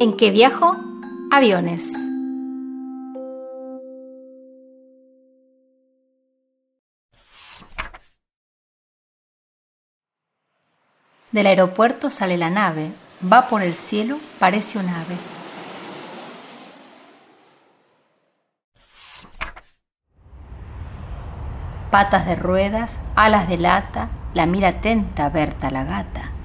¿En qué viajo? Aviones. Del aeropuerto sale la nave, va por el cielo, parece un ave. Patas de ruedas, alas de lata, la mira atenta Berta la gata.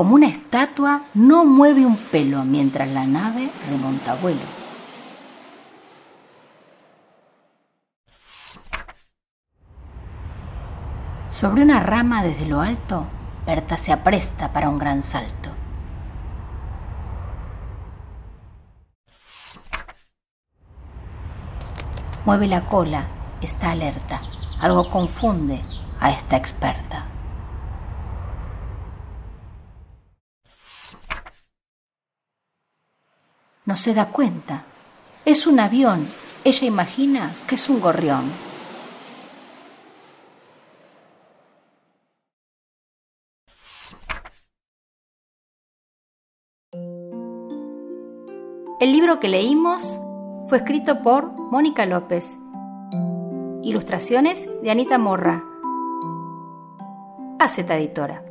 Como una estatua, no mueve un pelo mientras la nave remonta vuelo. Sobre una rama desde lo alto, Berta se apresta para un gran salto. Mueve la cola, está alerta. Algo confunde a esta experta. No se da cuenta. Es un avión. Ella imagina que es un gorrión. El libro que leímos fue escrito por Mónica López. Ilustraciones de Anita Morra. Z Editora.